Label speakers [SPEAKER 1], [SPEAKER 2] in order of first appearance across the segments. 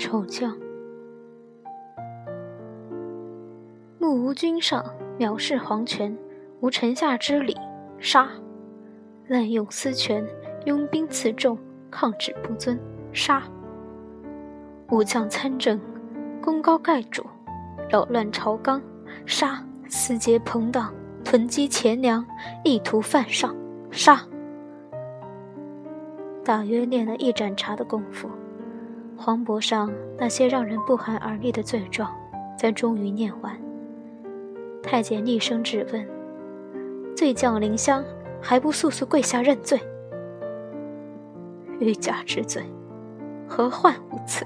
[SPEAKER 1] 丑将。目无君上，藐视皇权，无臣下之礼，杀！滥用私权，拥兵自重，抗旨不遵，杀！武将参政，功高盖主，扰乱朝纲，杀！私结朋党，囤积钱粮，意图犯上，杀！大约练了一盏茶的功夫，黄渤上那些让人不寒而栗的罪状，才终于念完。太监厉声质问：“罪将凌香，还不速速跪下认罪？”欲加之罪，何患无辞？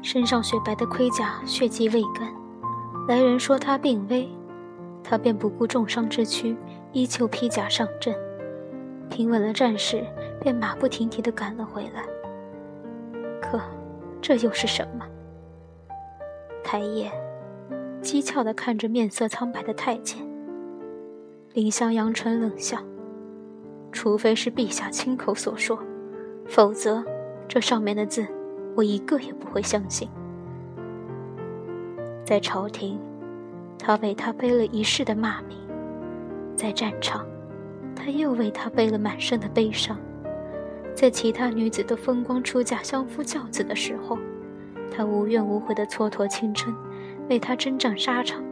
[SPEAKER 1] 身上雪白的盔甲血迹未干，来人说他病危，他便不顾重伤之躯，依旧披甲上阵。平稳了战事，便马不停蹄地赶了回来。可，这又是什么？抬眼讥诮地看着面色苍白的太监。林香扬唇冷笑：“除非是陛下亲口所说，否则这上面的字，我一个也不会相信。”在朝廷，他为他背了一世的骂名；在战场，他又为他背了满身的悲伤，在其他女子都风光出嫁、相夫教子的时候，他无怨无悔的蹉跎青春，为他征战沙场，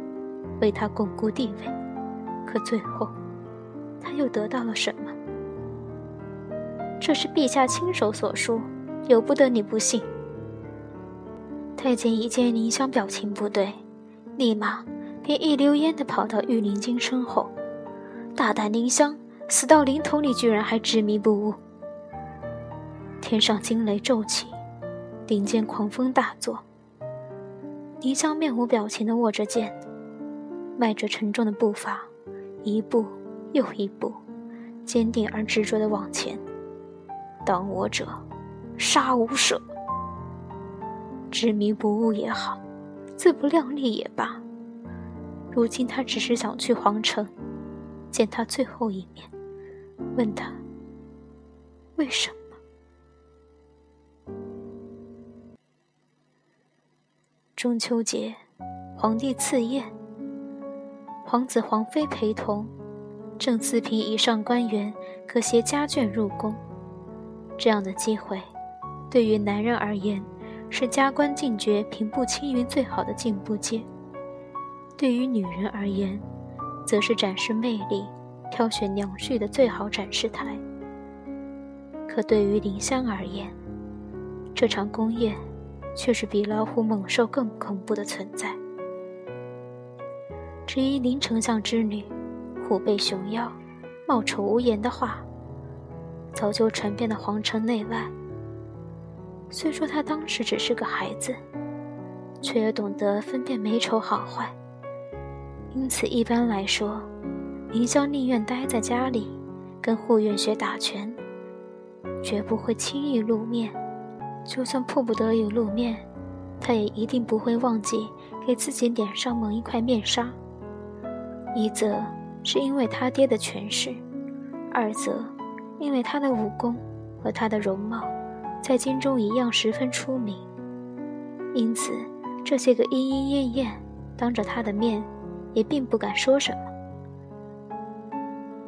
[SPEAKER 1] 为他巩固地位。可最后，他又得到了什么？这是陛下亲手所说，由不得你不信。太监一见宁香表情不对，立马便一溜烟的跑到御林军身后，大胆宁香！死到临头，你居然还执迷不悟！天上惊雷骤起，林间狂风大作。倪香面无表情地握着剑，迈着沉重的步伐，一步又一步，坚定而执着地往前。挡我者，杀无赦！执迷不悟也好，自不量力也罢，如今他只是想去皇城，见他最后一面。问他为什么？中秋节，皇帝赐宴，皇子皇妃陪同，正四品以上官员可携家眷入宫。这样的机会，对于男人而言是加官进爵、平步青云最好的进步阶；对于女人而言，则是展示魅力。挑选娘婿的最好展示台。可对于林香而言，这场宫宴却是比老虎猛兽更恐怖的存在。至于林丞相之女虎背熊腰、貌丑无颜的话，早就传遍了皇城内外。虽说她当时只是个孩子，却也懂得分辨美丑好坏，因此一般来说。林霄宁愿待在家里，跟护院学打拳，绝不会轻易露面。就算迫不得已露面，他也一定不会忘记给自己脸上蒙一块面纱。一则是因为他爹的权势，二则因为他的武功和他的容貌，在京中一样十分出名。因此，这些个莺莺燕燕当着他的面，也并不敢说什么。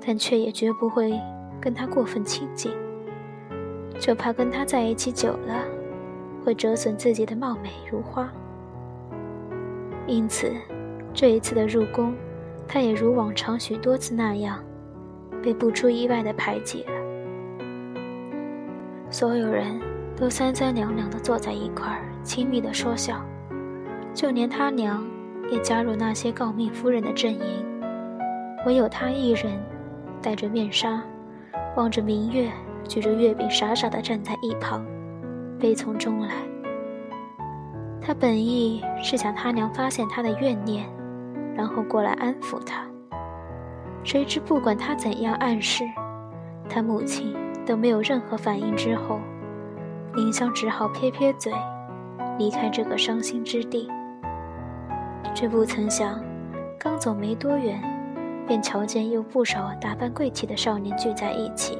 [SPEAKER 1] 但却也绝不会跟他过分亲近，就怕跟他在一起久了，会折损自己的貌美如花。因此，这一次的入宫，他也如往常许多次那样，被不出意外的排挤了。所有人都三三两两的坐在一块儿，亲密的说笑，就连他娘也加入那些诰命夫人的阵营，唯有他一人。戴着面纱，望着明月，举着月饼，傻傻地站在一旁，悲从中来。他本意是想他娘发现他的怨念，然后过来安抚他。谁知不管他怎样暗示，他母亲都没有任何反应。之后，林香只好撇撇嘴，离开这个伤心之地。却不曾想，刚走没多远。便瞧见有不少打扮贵气的少年聚在一起，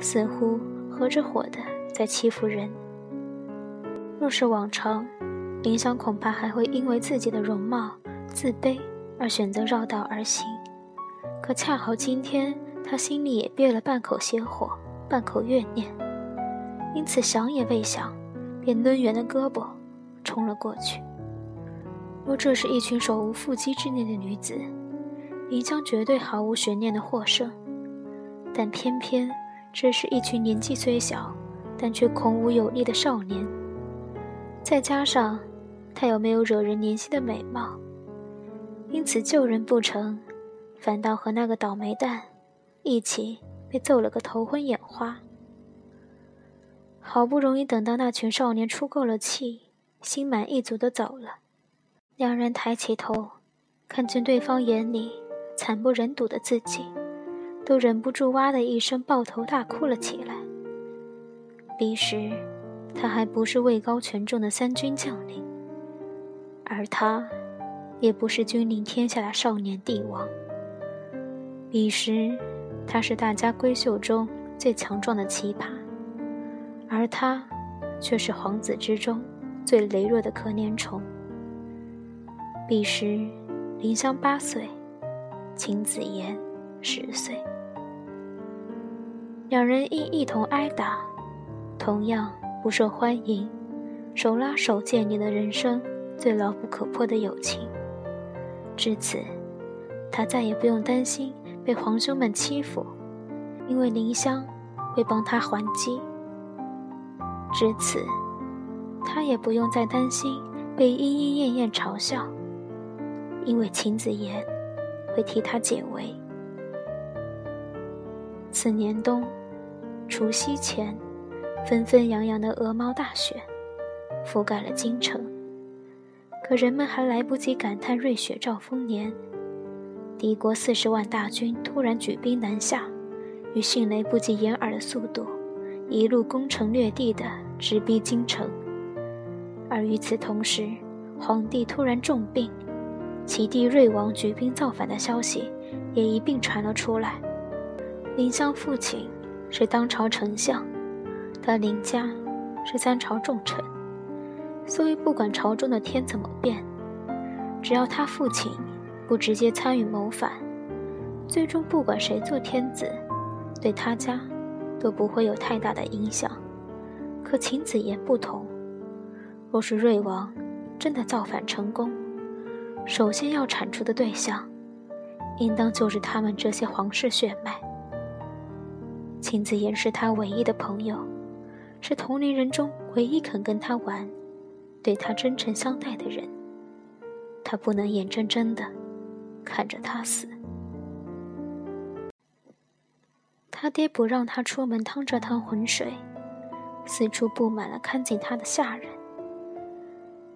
[SPEAKER 1] 似乎合着伙的在欺负人，若是往常，林香恐怕还会因为自己的容貌自卑而选择绕道而行。可恰好今天，他心里也憋了半口邪火，半口怨念，因此想也未想，便抡圆了胳膊冲了过去。若这是一群手无缚鸡之力的女子，林香绝对毫无悬念的获胜。但偏偏这是一群年纪虽小，但却孔武有力的少年，再加上他又没有惹人怜惜的美貌，因此救人不成，反倒和那个倒霉蛋一起被揍了个头昏眼花。好不容易等到那群少年出够了气，心满意足的走了。两人抬起头，看见对方眼里惨不忍睹的自己，都忍不住哇的一声抱头大哭了起来。彼时，他还不是位高权重的三军将领，而他，也不是君临天下的少年帝王。彼时，他是大家闺秀中最强壮的奇葩，而他，却是皇子之中最羸弱的可怜虫。彼时，林香八岁，秦子言十岁。两人因一同挨打，同样不受欢迎，手拉手建立了人生最牢不可破的友情。至此，他再也不用担心被皇兄们欺负，因为林香会帮他还击。至此，他也不用再担心被莺莺燕燕嘲笑。因为秦子言会替他解围。次年冬，除夕前，纷纷扬扬的鹅毛大雪覆盖了京城。可人们还来不及感叹瑞雪兆丰年，敌国四十万大军突然举兵南下，以迅雷不及掩耳的速度，一路攻城略地的直逼京城。而与此同时，皇帝突然重病。其弟瑞王举兵造反的消息也一并传了出来。林香父亲是当朝丞相，他林家是三朝重臣，所以不管朝中的天怎么变，只要他父亲不直接参与谋反，最终不管谁做天子，对他家都不会有太大的影响。可秦子言不同，若是瑞王真的造反成功，首先要铲除的对象，应当就是他们这些皇室血脉。秦子言是他唯一的朋友，是同龄人中唯一肯跟他玩、对他真诚相待的人。他不能眼睁睁的看着他死。他爹不让他出门趟这趟浑水，四处布满了看紧他的下人。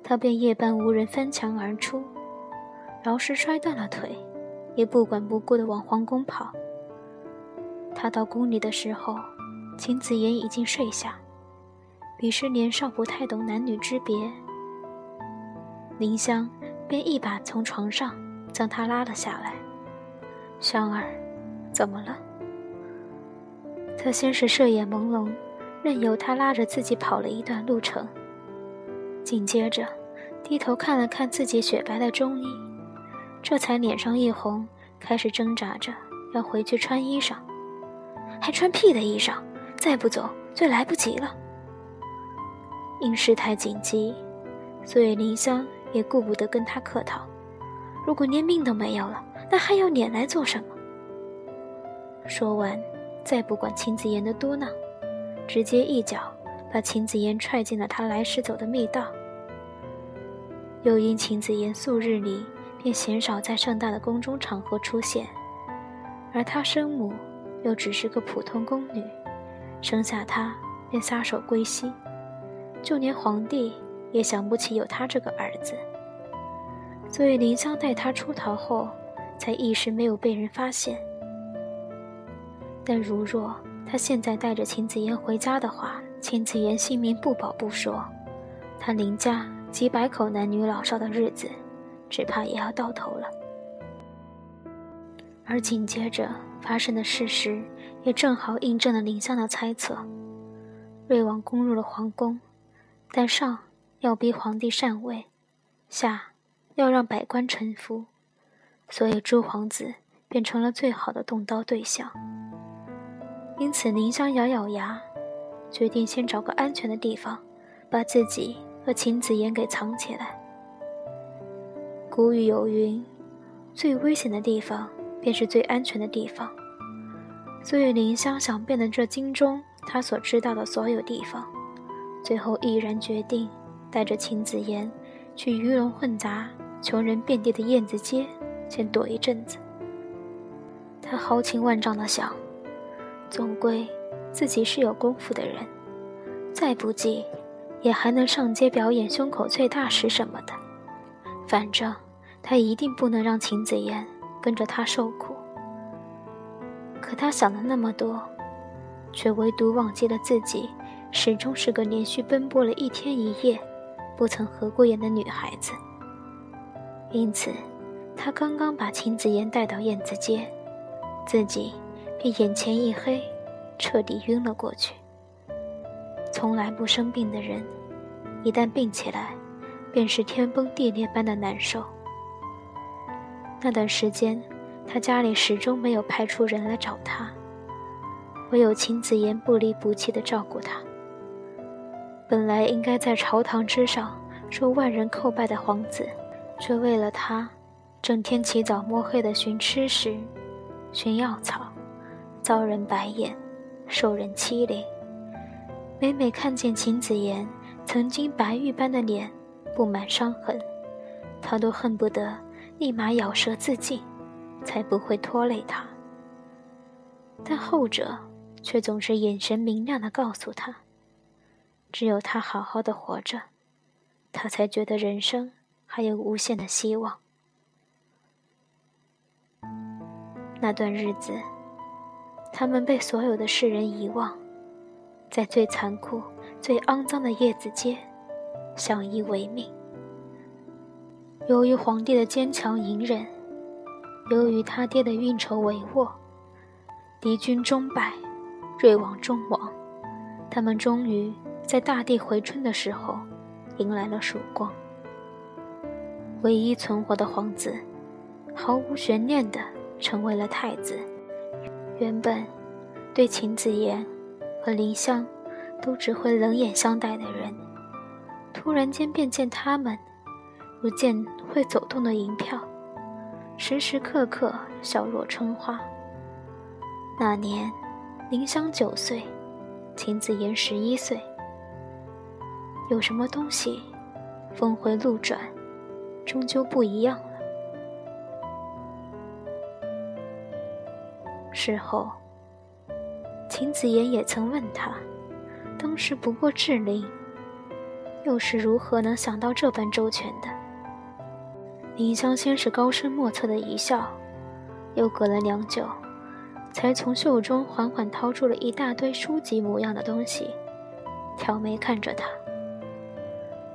[SPEAKER 1] 他便夜半无人翻墙而出。饶是摔断了腿，也不管不顾的往皇宫跑。他到宫里的时候，秦子言已经睡下。彼时年少不太懂男女之别，林香便一把从床上将他拉了下来。香儿，怎么了？他先是睡眼朦胧，任由他拉着自己跑了一段路程，紧接着低头看了看自己雪白的中衣。这才脸上一红，开始挣扎着要回去穿衣裳，还穿屁的衣裳！再不走就来不及了。因事态紧急，所以林香也顾不得跟他客套。如果连命都没有了，那还要撵来做什么？说完，再不管秦子言的嘟囔，直接一脚把秦子言踹进了他来时走的密道。又因秦子言素日里。便鲜少在盛大的宫中场合出现，而他生母又只是个普通宫女，生下他便撒手归西，就连皇帝也想不起有他这个儿子。所以林香带他出逃后，才一时没有被人发现。但如若他现在带着秦子言回家的话，秦子言性命不保不说，他林家几百口男女老少的日子。只怕也要到头了。而紧接着发生的事实，也正好印证了林香的猜测：瑞王攻入了皇宫，但上要逼皇帝禅位，下要让百官臣服，所以诸皇子变成了最好的动刀对象。因此，宁香咬咬牙，决定先找个安全的地方，把自己和秦子言给藏起来。古语有云：“最危险的地方，便是最安全的地方。”所以，林香想遍了这京中他所知道的所有地方，最后毅然决定带着秦子言去鱼龙混杂、穷人遍地的燕子街，先躲一阵子。他豪情万丈地想，总归自己是有功夫的人，再不济也还能上街表演胸口碎大石什么的。反正他一定不能让秦子言跟着他受苦。可他想了那么多，却唯独忘记了自己始终是个连续奔波了一天一夜、不曾合过眼的女孩子。因此，他刚刚把秦子妍带到燕子街，自己便眼前一黑，彻底晕了过去。从来不生病的人，一旦病起来，便是天崩地裂般的难受。那段时间。他家里始终没有派出人来找他，唯有秦子言不离不弃地照顾他。本来应该在朝堂之上受万人叩拜的皇子，却为了他，整天起早摸黑地寻吃食、寻药草，遭人白眼，受人欺凌。每每看见秦子言曾经白玉般的脸布满伤痕，他都恨不得立马咬舌自尽。才不会拖累他，但后者却总是眼神明亮的告诉他：“只有他好好的活着，他才觉得人生还有无限的希望。”那段日子，他们被所有的世人遗忘，在最残酷、最肮脏的叶子街相依为命。由于皇帝的坚强隐忍。由于他爹的运筹帷幄，敌军终败，瑞王终亡，他们终于在大地回春的时候，迎来了曙光。唯一存活的皇子，毫无悬念地成为了太子。原本对秦子言和林香都只会冷眼相待的人，突然间便见他们如见会走动的银票。时时刻刻笑若春花。那年，林香九岁，秦子言十一岁。有什么东西，峰回路转，终究不一样了。事后，秦子言也曾问他，当时不过智龄，又是如何能想到这般周全的？林香先是高深莫测的一笑，又隔了良久，才从袖中缓缓掏出了一大堆书籍模样的东西，挑眉看着他。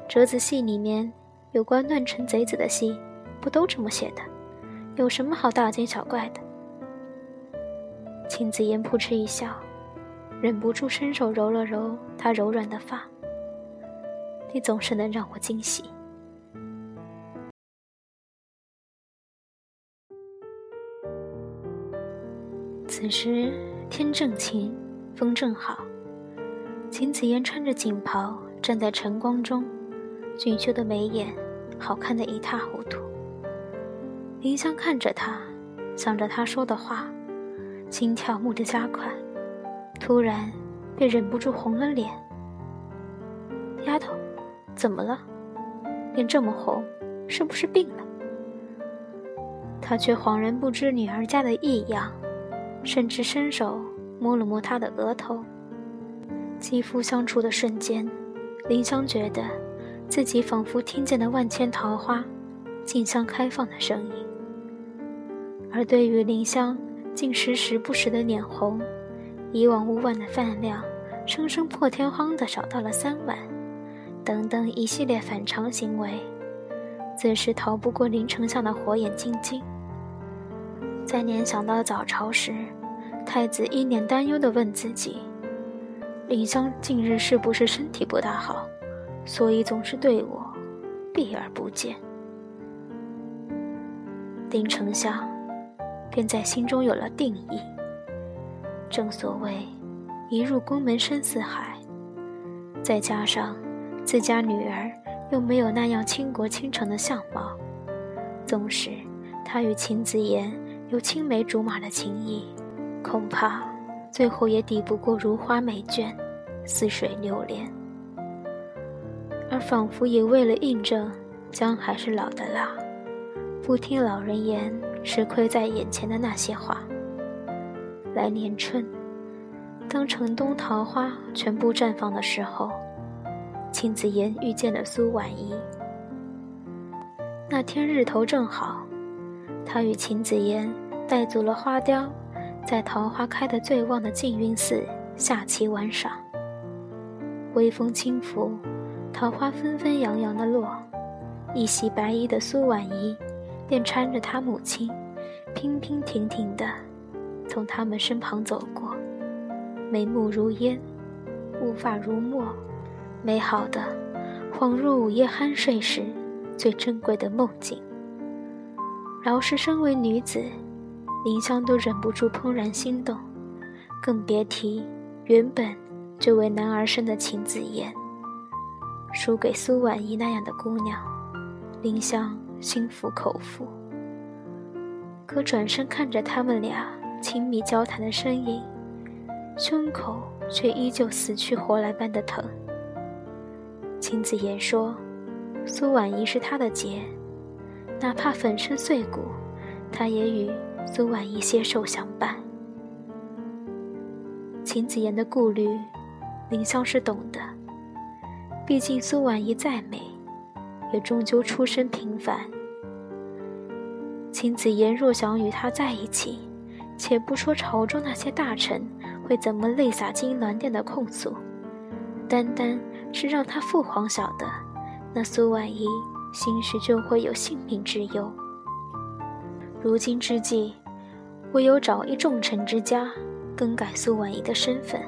[SPEAKER 1] 折子戏里面有关乱臣贼子的戏，不都这么写的？有什么好大惊小怪的？秦子言扑哧一笑，忍不住伸手揉了揉他柔软的发。你总是能让我惊喜。此时天正晴，风正好。秦子言穿着锦袍站在晨光中，俊秀的眉眼，好看的一塌糊涂。林香看着他，想着他说的话，心跳蓦地加快，突然便忍不住红了脸。丫头，怎么了？脸这么红，是不是病了？他却恍然不知女儿家的异样。甚至伸手摸了摸他的额头，肌肤相触的瞬间，林香觉得自己仿佛听见了万千桃花竞相开放的声音。而对于林香竟时时不时的脸红，以往五碗的饭量，生生破天荒的少到了三碗，等等一系列反常行为，自是逃不过林丞相的火眼金睛。在联想到早朝时，太子一脸担忧地问自己：“林香近日是不是身体不大好，所以总是对我避而不见。林丞相便在心中有了定义。正所谓，一入宫门深似海，再加上自家女儿又没有那样倾国倾城的相貌，纵使他与秦子言有青梅竹马的情谊，恐怕最后也抵不过如花美眷、似水流年。而仿佛也为了印证姜还是老的辣，不听老人言，吃亏在眼前的那些话。来年春，当城东桃花全部绽放的时候，秦子言遇见了苏婉仪。那天日头正好，他与秦子言带足了花雕，在桃花开得最旺的静云寺下棋玩耍。微风轻拂。桃花纷纷扬扬的落，一袭白衣的苏婉仪便搀着她母亲，娉娉婷婷的从他们身旁走过，眉目如烟，乌发如墨，美好的恍若午夜酣睡时最珍贵的梦境。饶是身为女子，林香都忍不住怦然心动，更别提原本就为男儿身的秦子言。输给苏婉仪那样的姑娘，林香心服口服。可转身看着他们俩亲密交谈的身影，胸口却依旧死去活来般的疼。秦子言说：“苏婉仪是他的劫，哪怕粉身碎骨，他也与苏婉仪携手相伴。”秦子言的顾虑，林香是懂的。毕竟苏婉仪再美，也终究出身平凡。秦子言若想与她在一起，且不说朝中那些大臣会怎么泪洒金銮殿的控诉，单单是让他父皇晓得，那苏婉仪兴许就会有性命之忧。如今之计，唯有找一重臣之家，更改苏婉仪的身份，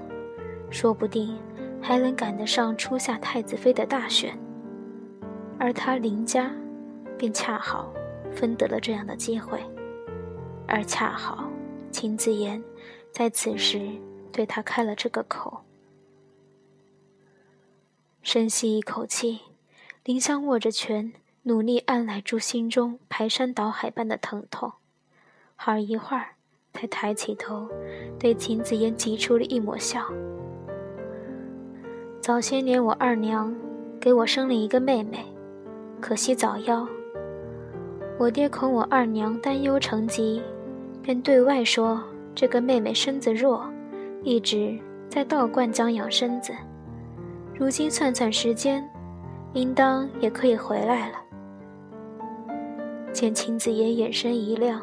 [SPEAKER 1] 说不定。还能赶得上初夏太子妃的大选，而他林家，便恰好分得了这样的机会，而恰好秦子言在此时对他开了这个口。深吸一口气，林香握着拳，努力按捺住心中排山倒海般的疼痛，好一会儿才抬起头，对秦子言挤出了一抹笑。早些年，我二娘给我生了一个妹妹，可惜早夭。我爹恐我二娘担忧成疾，便对外说这个妹妹身子弱，一直在道观将养身子。如今算算时间，应当也可以回来了。见秦子言眼神一亮，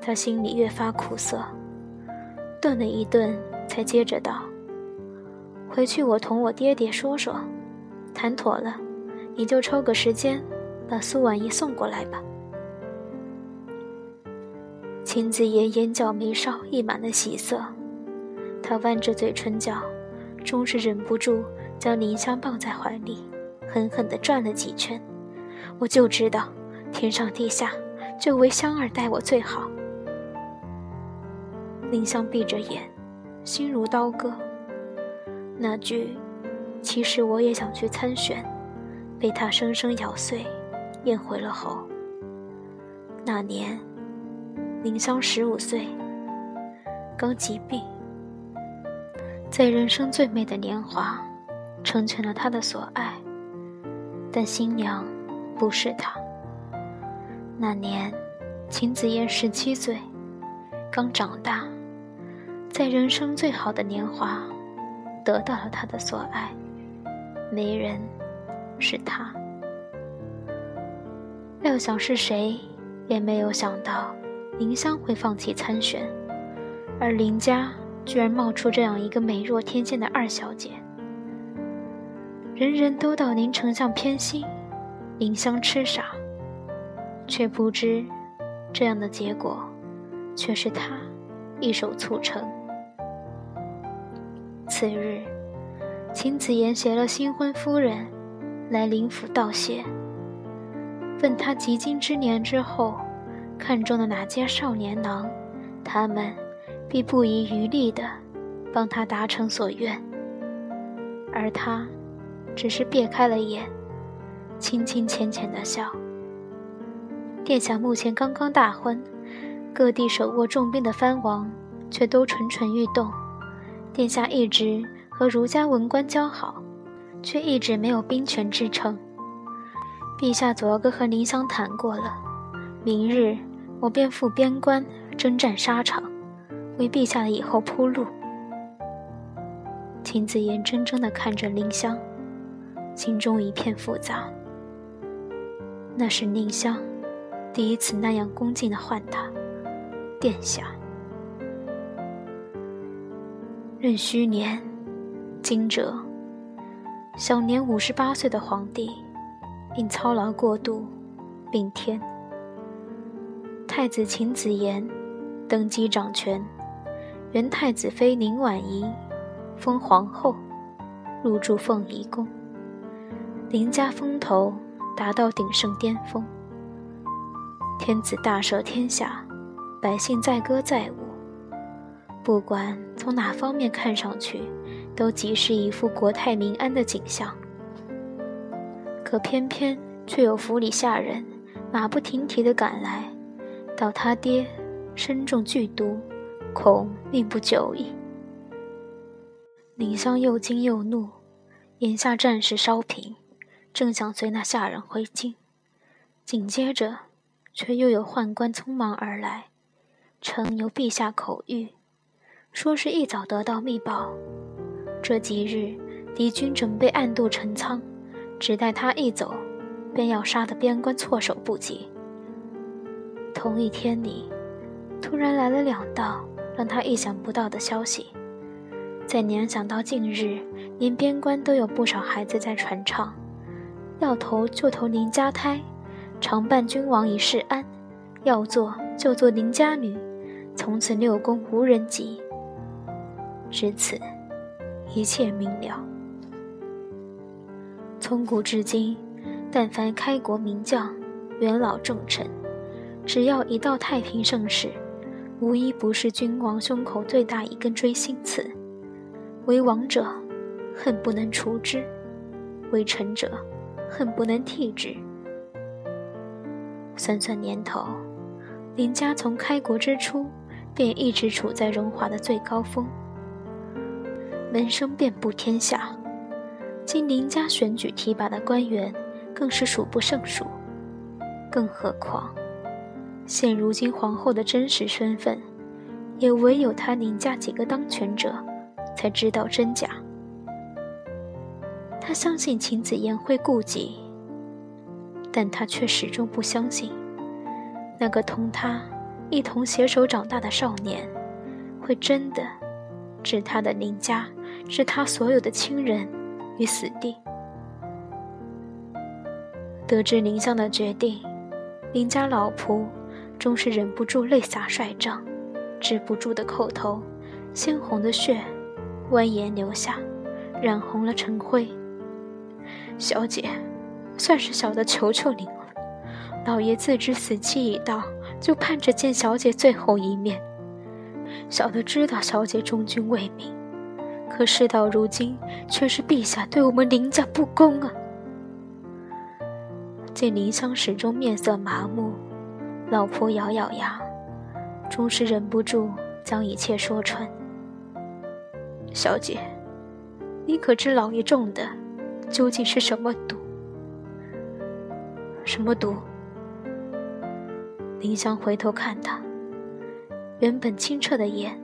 [SPEAKER 1] 他心里越发苦涩，顿了一顿，才接着道。回去我同我爹爹说说，谈妥了，你就抽个时间，把苏婉仪送过来吧。秦子言眼角眉梢溢满了喜色，他弯着嘴唇角，终是忍不住将林香抱在怀里，狠狠地转了几圈。我就知道，天上地下，就唯香儿待我最好。林香闭着眼，心如刀割。那句“其实我也想去参选”，被他生生咬碎，咽回了喉。那年，林香十五岁，刚疾病，在人生最美的年华，成全了他的所爱，但新娘不是他。那年，秦子燕十七岁，刚长大，在人生最好的年华。得到了他的所爱，没人是他。料想是谁也没有想到林香会放弃参选，而林家居然冒出这样一个美若天仙的二小姐。人人都道林丞相偏心，林香痴傻，却不知这样的结果，却是他一手促成。次日，秦子言携了新婚夫人，来林府道谢，问他及今之年之后，看中的哪家少年郎，他们必不遗余力的帮他达成所愿。而他，只是别开了眼，轻轻浅浅的笑。殿下目前刚刚大婚，各地手握重兵的藩王却都蠢蠢欲动。殿下一直和儒家文官交好，却一直没有兵权支撑。陛下昨个和林香谈过了，明日我便赴边关征战沙场，为陛下的以后铺路。秦子言怔怔地看着林香，心中一片复杂。那是宁香第一次那样恭敬地唤他“殿下”。壬戌年，惊蛰，享年五十八岁的皇帝因操劳过度病天。太子秦子言登基掌权，原太子妃宁婉仪。封皇后，入住凤仪宫。林家风头达到鼎盛巅峰。天子大赦天下，百姓载歌载舞。不管从哪方面看上去，都极是一副国泰民安的景象。可偏偏却有府里下人马不停蹄地赶来，道他爹身中剧毒，恐命不久矣。林香又惊又怒，眼下战事稍平，正想随那下人回京，紧接着，却又有宦官匆忙而来，称由陛下口谕，说是一早得到密报，这几日敌军准备暗渡陈仓，只待他一走，便要杀得边关措手不及。同一天里，突然来了两道让他意想不到的消息。再联想到近日，连边关都有不少孩子在传唱，要投就投林家胎，常伴君王以示安；要做就做邻家女，从此六宫无人及。至此，一切明了。从古至今，但凡开国名将、元老重臣，只要一到太平盛世，无一不是君王胸口最大一根锥心刺。为王者，恨不能除之；为臣者，恨不能替之。算算年头，林家从开国之初便一直处在荣华的最高峰，门生遍布天下。经林家选举提拔的官员更是数不胜数。更何况，现如今皇后的真实身份，也唯有他林家几个当权者。才知道真假。他相信秦子言会顾及，但他却始终不相信，那个同他一同携手长大的少年，会真的置他的林家，置他所有的亲人于死地。得知林香的决定，林家老仆终是忍不住泪洒帅帐，止不住的叩头，鲜红的血。蜿蜒流下，染红了晨辉。小姐，算是小的求求您了。老爷自知死期已到，就盼着见小姐最后一面。小的知道小姐忠君为民，可事到如今，却是陛下对我们林家不公啊！见林香始终面色麻木，老婆咬咬牙，终是忍不住将一切说穿。小姐，你可知老爷中的究竟是什么毒？什么毒？林香回头看他，原本清澈的眼，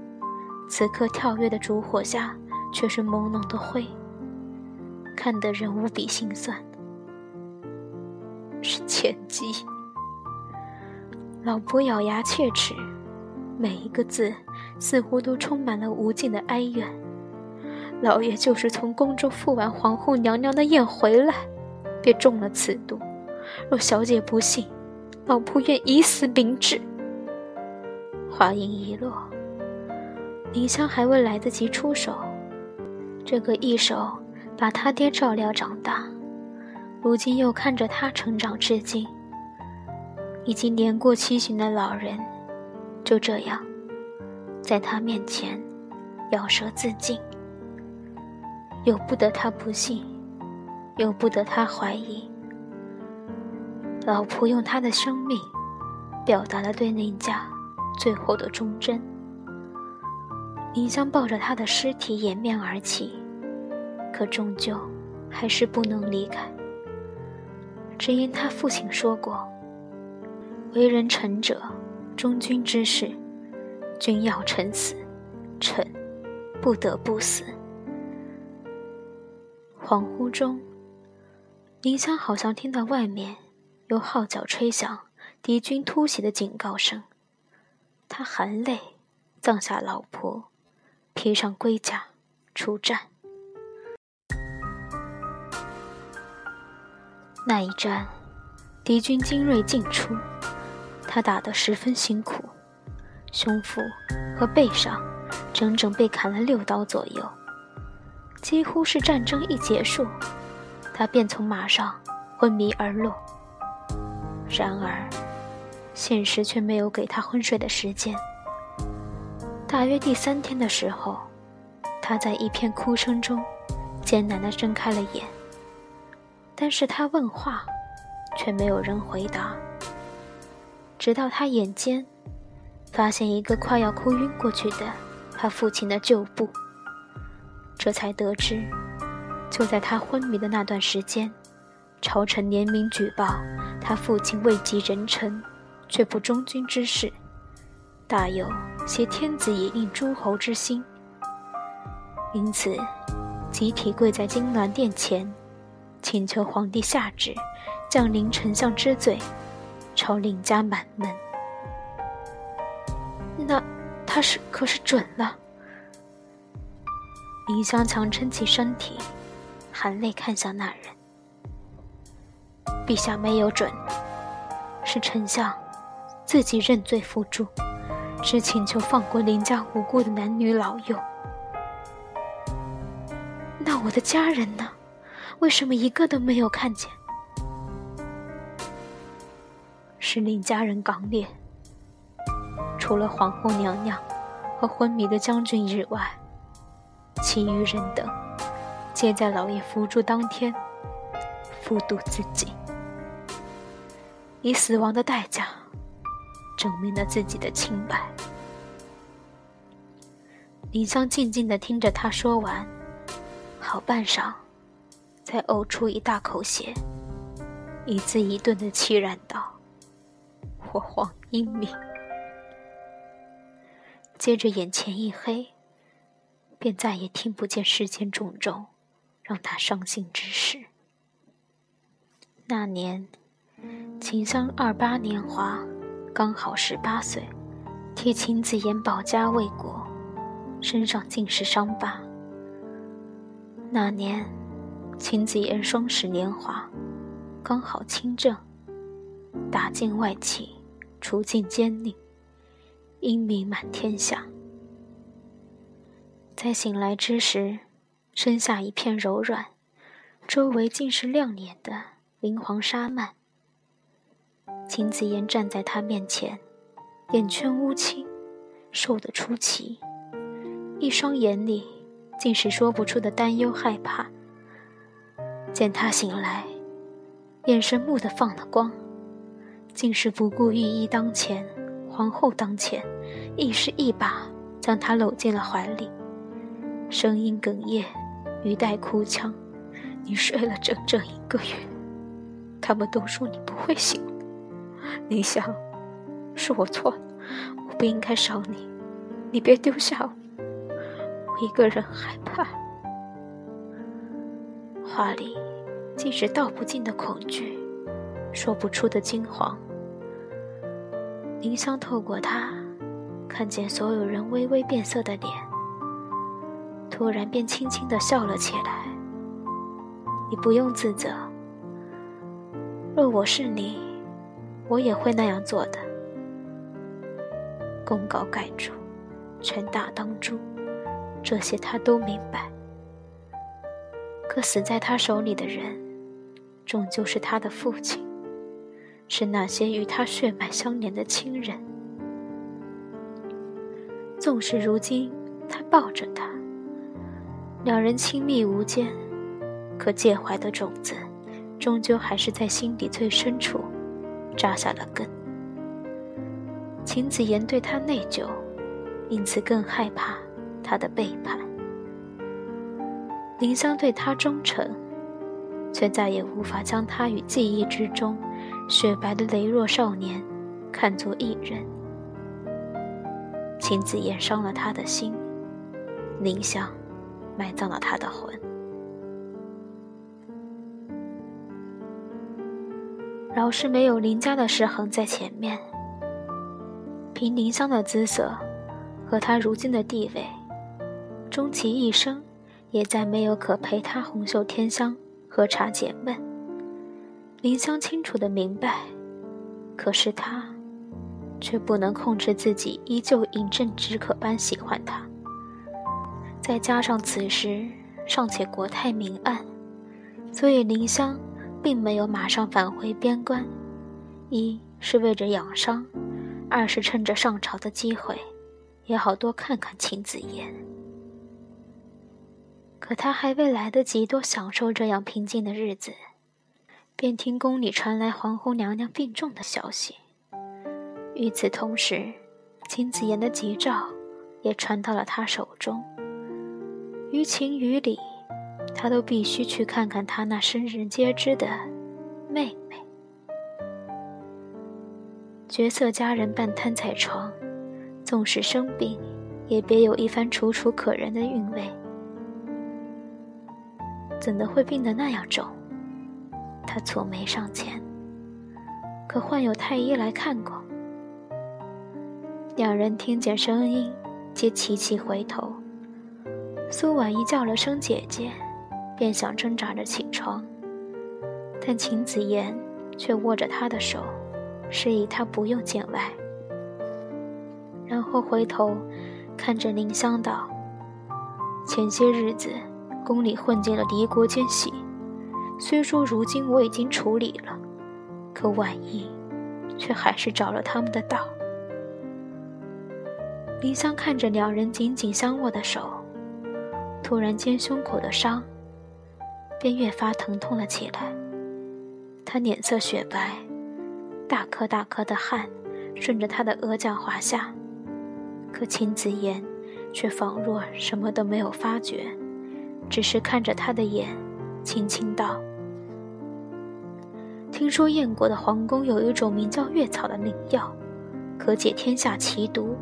[SPEAKER 1] 此刻跳跃的烛火下却是朦胧的灰，看得人无比心酸。是前妻。老婆咬牙切齿，每一个字似乎都充满了无尽的哀怨。老爷就是从宫中赴完皇后娘娘的宴回来，便中了此毒。若小姐不信，老仆愿以死明志。话音一落，林香还未来得及出手，这个一手把他爹照料长大，如今又看着他成长至今，已经年过七旬的老人，就这样，在他面前咬舌自尽，由不得他不信，由不得他怀疑。老仆用他的生命，表达了对林家最后的忠贞。林香抱着他的尸体掩面而泣，可终究还是不能离开。只因他父亲说过：“为人臣者，忠君之事，君要臣死，臣不得不死。”恍惚中，林香好像听到外面有号角吹响，敌军突袭的警告声。他含泪葬下老婆，披上龟甲，出战。那一战，敌军精锐尽出，他打得十分辛苦，胸腹和背上整整被砍了六刀左右。几乎是战争一结束，他便从马上昏迷而落。然而，现实却没有给他昏睡的时间。大约第三天的时候，他在一片哭声中艰难地睁开了眼。但是他问话，却没有人回答。直到他眼尖，发现一个快要哭晕过去的他父亲的旧部，这才得知，就在他昏迷的那段时间，朝臣联名举报他父亲位极人臣，却不忠君之事，大有挟天子以令诸侯之心。因此，集体跪在金銮殿前。请求皇帝下旨，降临丞相之罪，朝令家满门。那他是可是准了？林香强撑起身体，含泪看向那人。陛下没有准，是丞相自己认罪付诸，只请求放过林家无辜的男女老幼。那我的家人呢？为什么一个都没有看见？是林家人刚烈，除了皇后娘娘和昏迷的将军以外，其余人等皆在老爷扶住当天孤独自己，以死亡的代价证明了自己的清白。林香静静的听着他说完，好半晌。才呕出一大口血，一字一顿的凄然道：“我皇英明。”接着眼前一黑，便再也听不见世间种种让他伤心之事。那年，秦香二八年华，刚好十八岁，替秦子言保家卫国，身上尽是伤疤。那年。秦子言双十年华，刚好亲政，打尽外戚，除尽奸佞，英名满天下。在醒来之时，身下一片柔软，周围尽是亮眼的明黄纱幔。秦子言站在他面前，眼圈乌青，瘦得出奇，一双眼里尽是说不出的担忧害怕。见他醒来，眼神蓦地放了光，竟是不顾御医当前、皇后当前，亦是一把将他搂进了怀里，声音哽咽，语带哭腔：“你睡了整整一个月，他们都说你不会醒。你想，是我错了，我不应该伤你，你别丢下我，我一个人害怕。”话里尽是道不尽的恐惧，说不出的惊惶。林香透过他，看见所有人微微变色的脸，突然便轻轻的笑了起来。你不用自责，若我是你，我也会那样做的。功高盖主，权大当诛，这些他都明白。可死在他手里的人，终究是他的父亲，是那些与他血脉相连的亲人。纵使如今他抱着他，两人亲密无间，可介怀的种子，终究还是在心底最深处扎下了根。秦子言对他内疚，因此更害怕他的背叛。林香对他忠诚，却再也无法将他与记忆之中雪白的羸弱少年看作一人。秦子言伤了他的心，林香埋葬了他的魂。饶是没有林家的尸横在前面。凭林香的姿色和她如今的地位，终其一生，也再没有可陪她红袖添香、喝茶解闷。林香清楚的明白，可是她，却不能控制自己，依旧饮鸩止渴般喜欢他。再加上此时尚且国泰民安，所以林香并没有马上返回边关，一是为着养伤。二是趁着上朝的机会，也好多看看秦子言。可他还未来得及多享受这样平静的日子，便听宫里传来皇后娘娘病重的消息。与此同时，秦子言的急诏也传到了他手中。于情于理，他都必须去看看他那生人皆知的妹妹。绝色佳人半瘫在床，纵使生病，也别有一番楚楚可人的韵味。怎的会病得那样重？他蹙眉上前，可唤有太医来看过。两人听见声音，皆齐齐回头。苏婉仪叫了声姐姐，便想挣扎着起床，但秦子言却握着他的手。示意他不用见外，然后回头看着林香道：“前些日子宫里混进了离国奸细，虽说如今我已经处理了，可万一，却还是着了他们的道。”林香看着两人紧紧相握的手，突然间胸口的伤便越发疼痛了起来，他脸色雪白。大颗大颗的汗顺着他的额角滑下，可秦子言却仿若什么都没有发觉，只是看着他的眼，轻轻道：“听说燕国的皇宫有一种名叫月草的灵药，可解天下奇毒。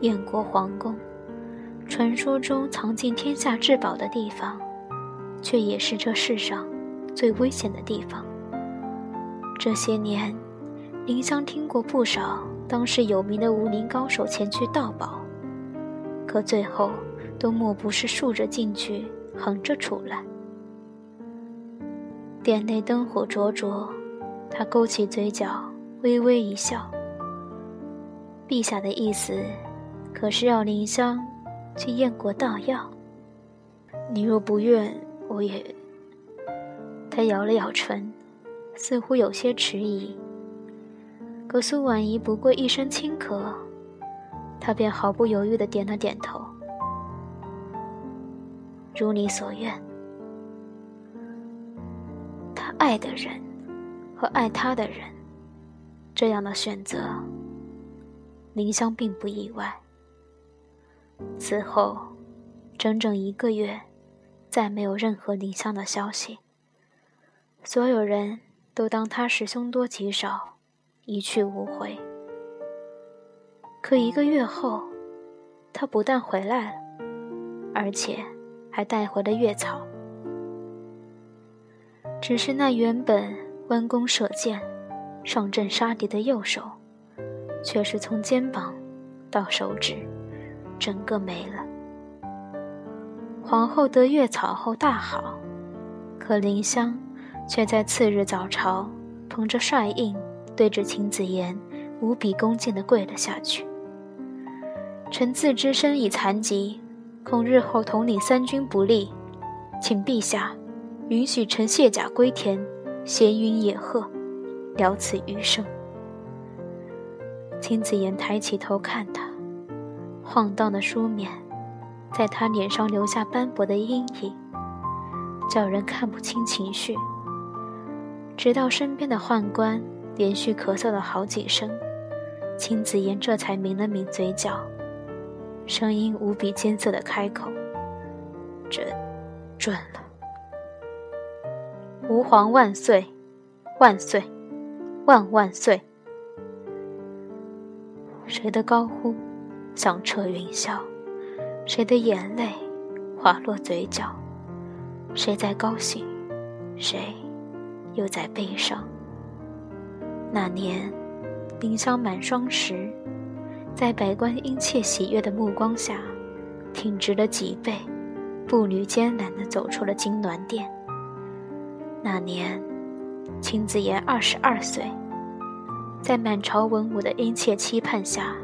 [SPEAKER 1] 燕国皇宫，传说中藏进天下至宝的地方，却也是这世上最危险的地方。”这些年，林香听过不少当世有名的武林高手前去盗宝，可最后都莫不是竖着进去，横着出来。殿内灯火灼灼，他勾起嘴角，微微一笑。陛下的意思，可是要林香去燕国盗药？你若不愿，我也……他咬了咬唇。似乎有些迟疑，可苏婉仪不过一声轻咳，他便毫不犹豫地点了点头。如你所愿。他爱的人和爱他的人，这样的选择，林香并不意外。此后，整整一个月，再没有任何林香的消息。所有人。都当他是凶多吉少，一去无回。可一个月后，他不但回来了，而且还带回了月草。只是那原本弯弓射箭、上阵杀敌的右手，却是从肩膀到手指，整个没了。皇后得月草后大好，可林香。却在次日早朝，捧着帅印，对着秦子言无比恭敬地跪了下去。臣自知身已残疾，恐日后统领三军不利，请陛下允许臣卸甲归田，闲云野鹤，了此余生。秦子言抬起头看他，晃荡的书面，在他脸上留下斑驳的阴影，叫人看不清情绪。直到身边的宦官连续咳嗽了好几声，秦子言这才抿了抿嘴角，声音无比艰涩的开口：“准，准了。吾皇万岁，万岁，万万岁！”谁的高呼响彻云霄？谁的眼泪滑落嘴角？谁在高兴？谁？又在悲伤。那年，丁香满霜时，在百官殷切喜悦的目光下，挺直了脊背，步履艰难地走出了金銮殿。那年，秦子言二十二岁，在满朝文武的殷切期盼下，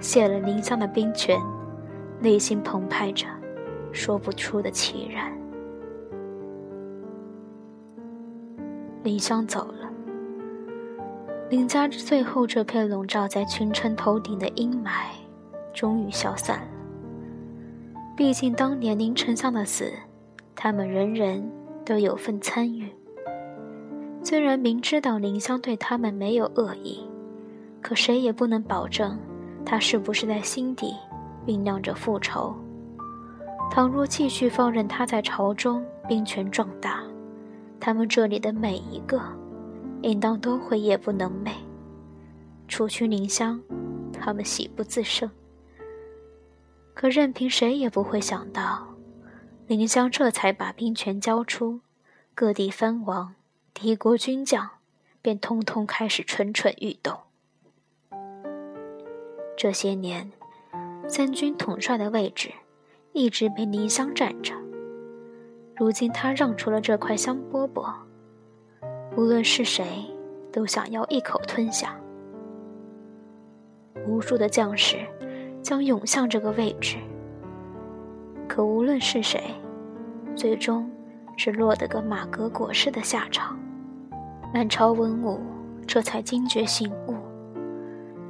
[SPEAKER 1] 卸了宁香的兵权，内心澎湃着说不出的凄然。林香走了，林家最后这片笼罩在群臣头顶的阴霾，终于消散了。毕竟当年林丞相的死，他们人人都有份参与。虽然明知道林香对他们没有恶意，可谁也不能保证他是不是在心底酝酿着复仇。倘若继续放任他在朝中兵权壮大，他们这里的每一个，应当都会夜不能寐。除去宁香，他们喜不自胜。可任凭谁也不会想到，宁香这才把兵权交出，各地藩王、敌国军将便通通开始蠢蠢欲动。这些年，三军统帅的位置一直被宁香占着。如今他让出了这块香饽饽，无论是谁，都想要一口吞下。无数的将士将涌向这个位置，可无论是谁，最终只落得个马革裹尸的下场。满朝文武这才惊觉醒悟，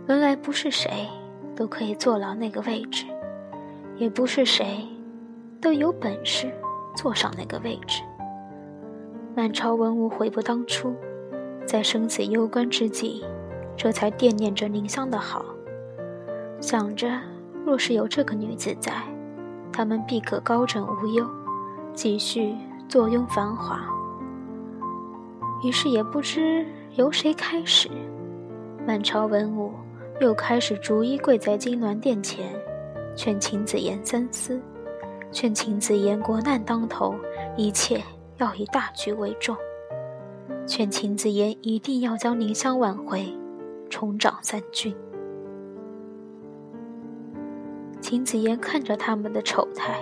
[SPEAKER 1] 原来不是谁都可以坐牢那个位置，也不是谁都有本事。坐上那个位置，满朝文武悔不当初，在生死攸关之际，这才惦念着宁香的好，想着若是有这个女子在，他们必可高枕无忧，继续坐拥繁华。于是也不知由谁开始，满朝文武又开始逐一跪在金銮殿前，劝秦子言三思。劝秦子言国难当头，一切要以大局为重。劝秦子言一定要将宁香挽回，重掌三军。秦子言看着他们的丑态，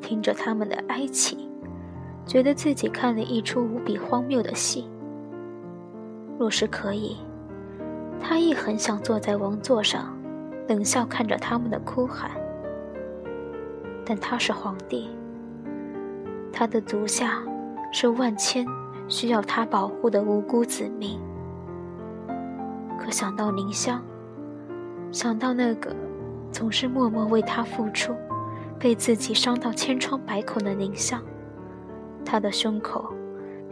[SPEAKER 1] 听着他们的哀泣，觉得自己看了一出无比荒谬的戏。若是可以，他亦很想坐在王座上，冷笑看着他们的哭喊。但他是皇帝，他的足下是万千需要他保护的无辜子民。可想到宁香，想到那个总是默默为他付出、被自己伤到千疮百孔的宁香，他的胸口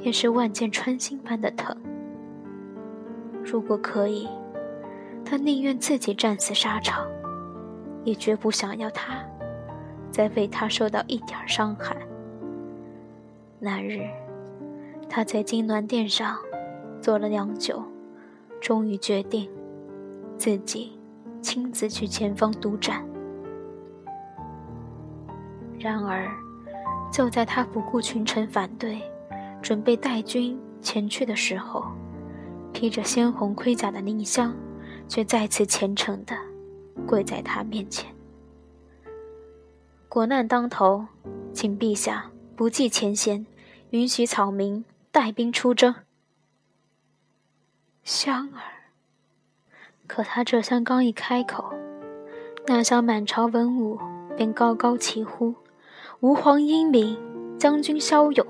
[SPEAKER 1] 便是万箭穿心般的疼。如果可以，他宁愿自己战死沙场，也绝不想要他。再为他受到一点伤害。那日，他在金銮殿上坐了良久，终于决定自己亲自去前方督战。然而，就在他不顾群臣反对，准备带军前去的时候，披着鲜红盔甲的宁香却再次虔诚地跪在他面前。国难当头，请陛下不计前嫌，允许草民带兵出征。香儿，可他这香刚一开口，那厢满朝文武便高高齐呼：“吾皇英明，将军骁勇，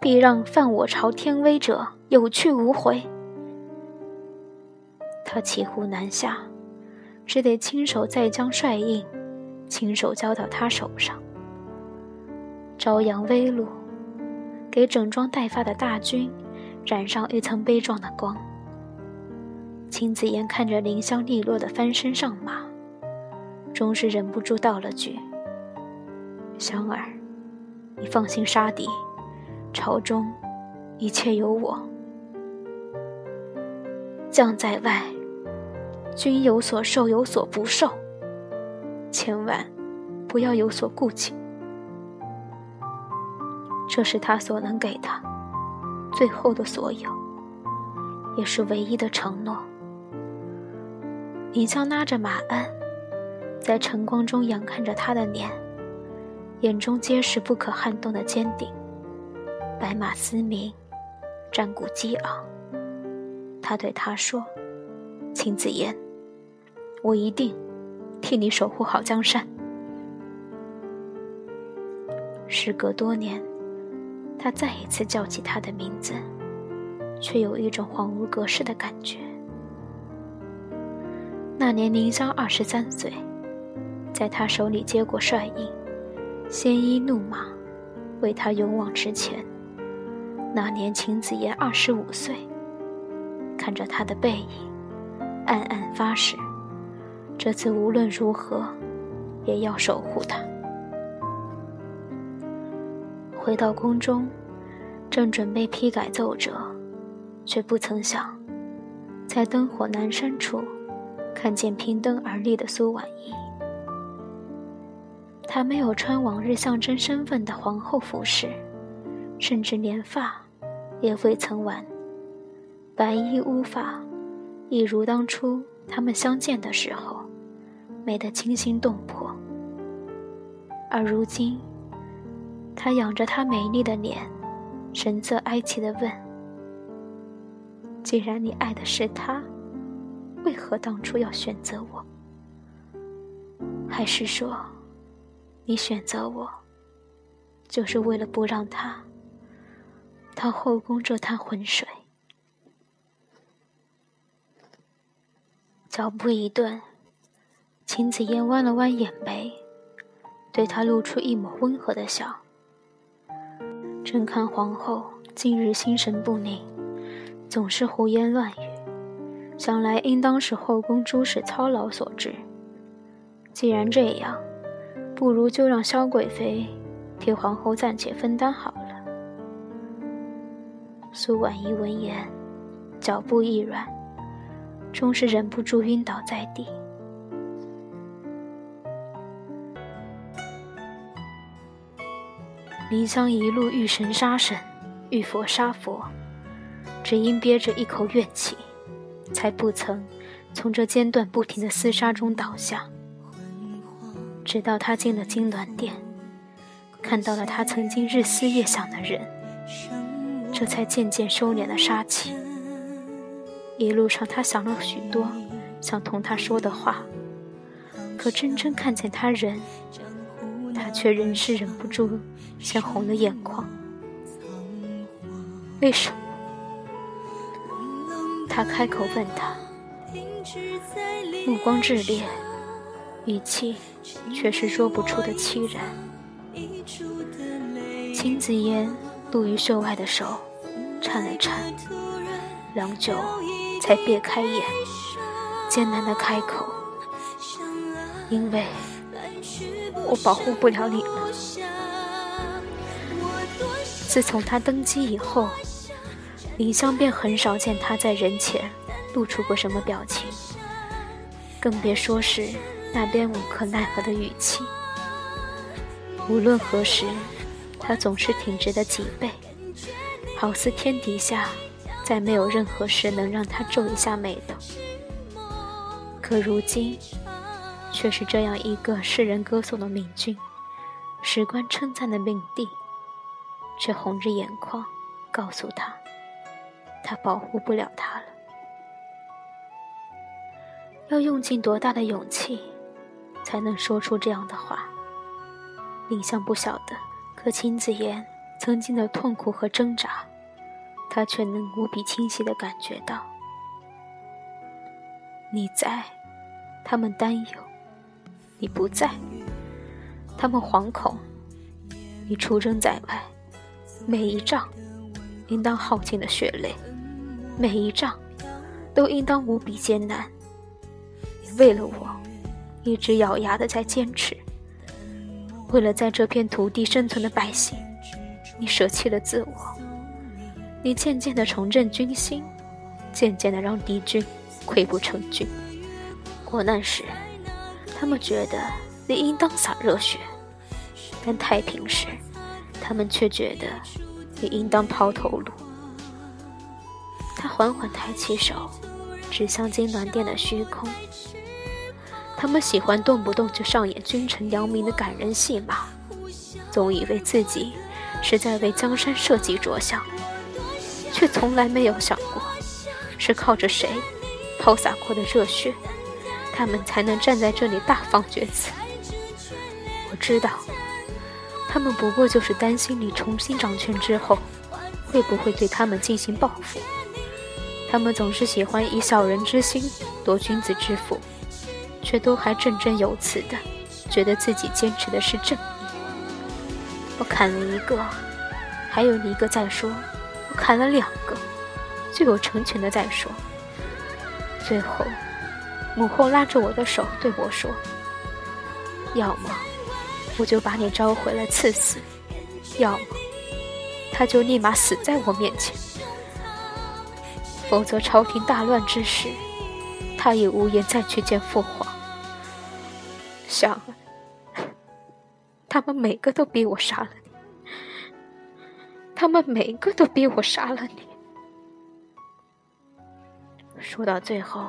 [SPEAKER 1] 必让犯我朝天威者有去无回。他骑虎难下，只得亲手再将帅印，亲手交到他手上。朝阳微露，给整装待发的大军染上一层悲壮的光。秦子言看着凌香利落的翻身上马，终是忍不住道了句：“香儿，你放心杀敌，朝中一切有我。将在外，君有所受有所不受，千万不要有所顾忌。”这是他所能给的最后的所有，也是唯一的承诺。李江拉着马鞍，在晨光中仰看着他的脸，眼中皆是不可撼动的坚定。白马嘶鸣，战鼓激昂。他对他说：“秦子言，我一定替你守护好江山。”时隔多年。他再一次叫起他的名字，却有一种恍如隔世的感觉。那年宁香二十三岁，在他手里接过帅印，鲜衣怒马，为他勇往直前。那年秦子言二十五岁，看着他的背影，暗暗发誓，这次无论如何，也要守护他。回到宫中，正准备批改奏折，却不曾想，在灯火阑珊处，看见凭灯而立的苏婉仪。她没有穿往日象征身份的皇后服饰，甚至连发也未曾挽，白衣乌发，一如当初他们相见的时候，美得惊心动魄。而如今。他仰着她美丽的脸，神色哀戚地问：“既然你爱的是他，为何当初要选择我？还是说，你选择我，就是为了不让他趟后宫这滩浑水？”脚步一顿，秦子嫣弯了弯眼眉，对他露出一抹温和的笑。正看皇后近日心神不宁，总是胡言乱语，想来应当是后宫诸事操劳所致。既然这样，不如就让萧贵妃替皇后暂且分担好了。苏婉仪闻言，脚步一软，终是忍不住晕倒在地。林香一路遇神杀神，遇佛杀佛，只因憋着一口怨气，才不曾从这间断不停的厮杀中倒下。直到他进了金銮殿，看到了他曾经日思夜想的人，这才渐渐收敛了杀气。一路上，他想了许多想同他说的话，可真正看见他人。他却仍是忍不住先红了眼眶。为什么？他开口问他，目光炽烈，语气却是说不出的凄然。秦子言露于袖外的手颤了颤，良久才别开眼，艰难的开口，因为。我保护不了你了。自从他登基以后，林香便很少见他在人前露出过什么表情，更别说是那边无可奈何的语气。无论何时，他总是挺直的脊背，好似天底下再没有任何事能让他皱一下眉的。可如今。却是这样一个世人歌颂的明君，史官称赞的领帝，却红着眼眶告诉他，他保护不了他了。要用尽多大的勇气，才能说出这样的话？林香不晓得，可秦子言曾经的痛苦和挣扎，他却能无比清晰地感觉到。你在，他们担忧；你不在，他们惶恐。你出征在外，每一仗应当耗尽了血泪，每一仗都应当无比艰难。为了我，一直咬牙的在坚持；为了在这片土地生存的百姓，你舍弃了自我。你渐渐的重振军心，渐渐的让敌军溃不成军。国难时，他们觉得你应当洒热血。但太平时，他们却觉得你应当抛头颅。他缓缓抬起手，指向金銮殿的虚空。他们喜欢动不动就上演君臣扬名的感人戏码，总以为自己是在为江山社稷着想，却从来没有想过，是靠着谁抛洒过的热血，他们才能站在这里大放厥词。我知道。他们不过就是担心你重新掌权之后，会不会对他们进行报复。他们总是喜欢以小人之心夺君子之腹，却都还振振有词的，觉得自己坚持的是正义。我砍了一个，还有一个在说；砍了两个，就有成群的在说。最后，母后拉着我的手对我说：“要么……”我就把你招回来赐死，要么他就立马死在我面前，否则朝廷大乱之时，他也无颜再去见父皇。想，他们每个都逼我杀了，他们每个都逼我杀了你。说到最后，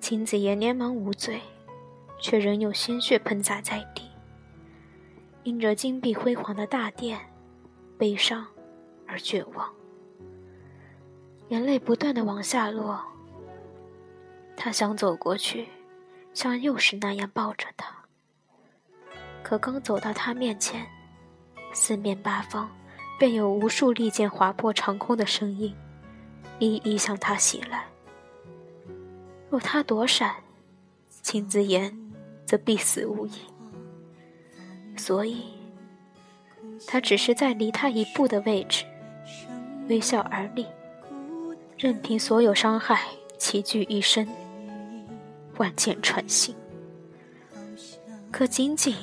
[SPEAKER 1] 秦子言连忙捂嘴，却仍有鲜血喷洒在地。因着金碧辉煌的大殿，悲伤而绝望，眼泪不断的往下落。他想走过去，像幼时那样抱着他，可刚走到他面前，四面八方便有无数利剑划破长空的声音，一一向他袭来。若他躲闪，秦子言则必死无疑。所以，他只是在离他一步的位置，微笑而立，任凭所有伤害齐聚一身，万箭穿心。可仅仅，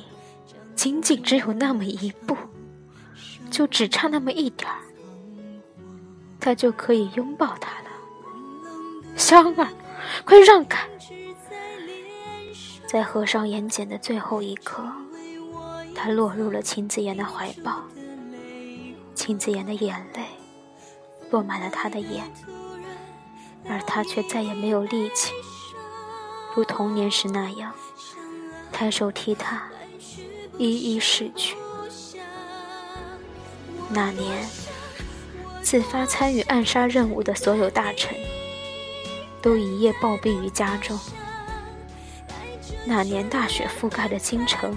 [SPEAKER 1] 仅仅只有那么一步，就只差那么一点儿，他就可以拥抱他了。香儿，快让开！在合上眼睑的最后一刻。他落入了秦子言的怀抱，秦子言的眼泪落满了他的眼，而他却再也没有力气，如童年时那样抬手替他一一逝去。那年，自发参与暗杀任务的所有大臣都一夜暴毙于家中。那年，大雪覆盖了京城。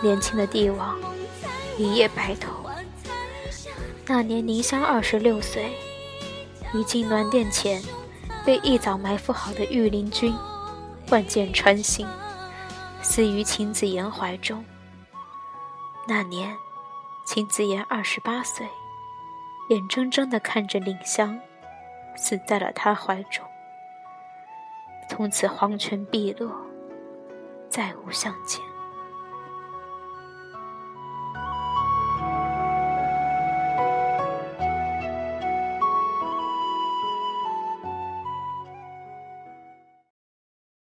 [SPEAKER 1] 年轻的帝王一夜白头。那年宁香二十六岁，一进銮殿前，被一早埋伏好的御林军万箭穿心，死于秦子言怀中。那年，秦子言二十八岁，眼睁睁的看着林香死在了他怀中。从此黄泉碧落，再无相见。